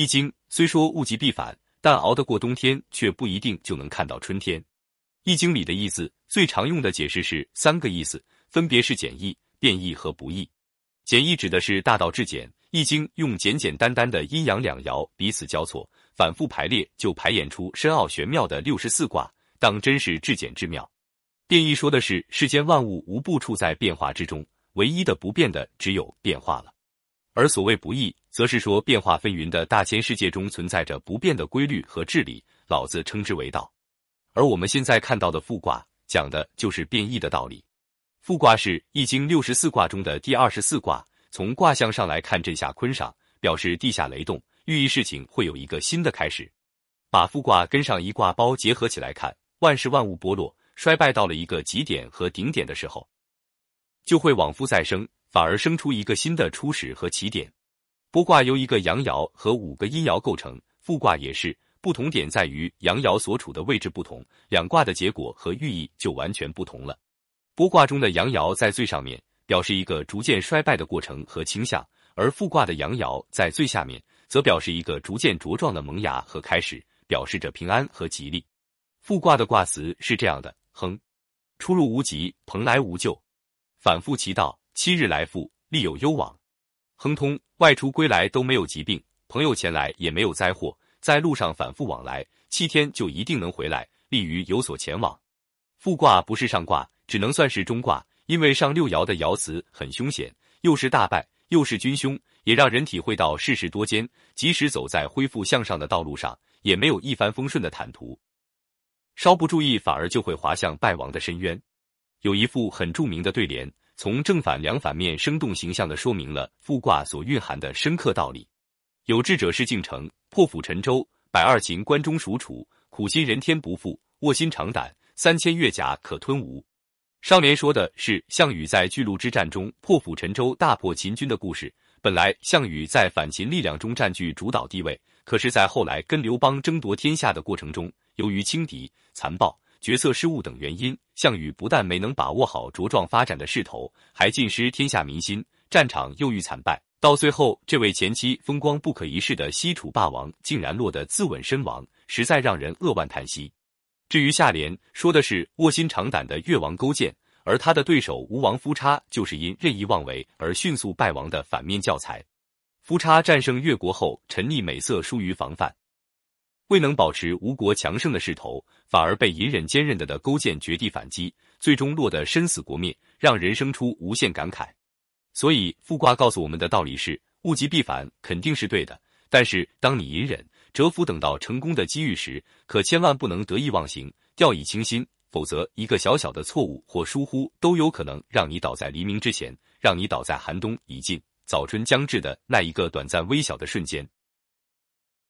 易经虽说物极必反，但熬得过冬天，却不一定就能看到春天。易经里的易字最常用的解释是三个意思，分别是简易、变易和不易。简易指的是大道至简，易经用简简单单的阴阳两爻彼此交错，反复排列就排演出深奥玄妙的六十四卦，当真是至简至妙。变易说的是世间万物无不处在变化之中，唯一的不变的只有变化了。而所谓不易，则是说变化纷纭的大千世界中存在着不变的规律和治理，老子称之为道。而我们现在看到的复卦，讲的就是变异的道理。复卦是易经六十四卦中的第二十四卦，从卦象上来看，震下坤上，表示地下雷动，寓意事情会有一个新的开始。把复卦跟上一卦包结合起来看，万事万物剥落、衰败到了一个极点和顶点的时候，就会往复再生，反而生出一个新的初始和起点。剥卦由一个阳爻和五个阴爻构成，复卦也是。不同点在于阳爻所处的位置不同，两卦的结果和寓意就完全不同了。剥卦中的阳爻在最上面，表示一个逐渐衰败的过程和倾向；而复卦的阳爻在最下面，则表示一个逐渐茁壮的萌芽和开始，表示着平安和吉利。复卦的卦辞是这样的：亨，出入无极，蓬莱无咎，反复其道，七日来复，利有攸往。亨通，外出归来都没有疾病，朋友前来也没有灾祸。在路上反复往来，七天就一定能回来，利于有所前往。复卦不是上卦，只能算是中卦，因为上六爻的爻辞很凶险，又是大败，又是军凶，也让人体会到世事多艰。即使走在恢复向上的道路上，也没有一帆风顺的坦途，稍不注意，反而就会滑向败亡的深渊。有一副很著名的对联，从正反两反面生动形象地说明了复卦所蕴含的深刻道理。有志者事竟成，破釜沉舟，百二秦关中属楚，苦心人天不负，卧薪尝胆，三千越甲可吞吴。上联说的是项羽在巨鹿之战中破釜沉舟，大破秦军的故事。本来项羽在反秦力量中占据主导地位，可是，在后来跟刘邦争夺天下的过程中，由于轻敌、残暴、决策失误等原因，项羽不但没能把握好茁壮发展的势头，还尽失天下民心，战场又遇惨败。到最后，这位前期风光不可一世的西楚霸王，竟然落得自刎身亡，实在让人扼腕叹息。至于下联说的是卧薪尝胆的越王勾践，而他的对手吴王夫差，就是因任意妄为而迅速败亡的反面教材。夫差战胜越国后，沉溺美色，疏于防范，未能保持吴国强盛的势头，反而被隐忍坚韧的的勾践绝地反击，最终落得身死国灭，让人生出无限感慨。所以，复卦告诉我们的道理是：物极必反，肯定是对的。但是，当你隐忍、蛰伏，等到成功的机遇时，可千万不能得意忘形、掉以轻心，否则，一个小小的错误或疏忽，都有可能让你倒在黎明之前，让你倒在寒冬已尽、早春将至的那一个短暂微小的瞬间。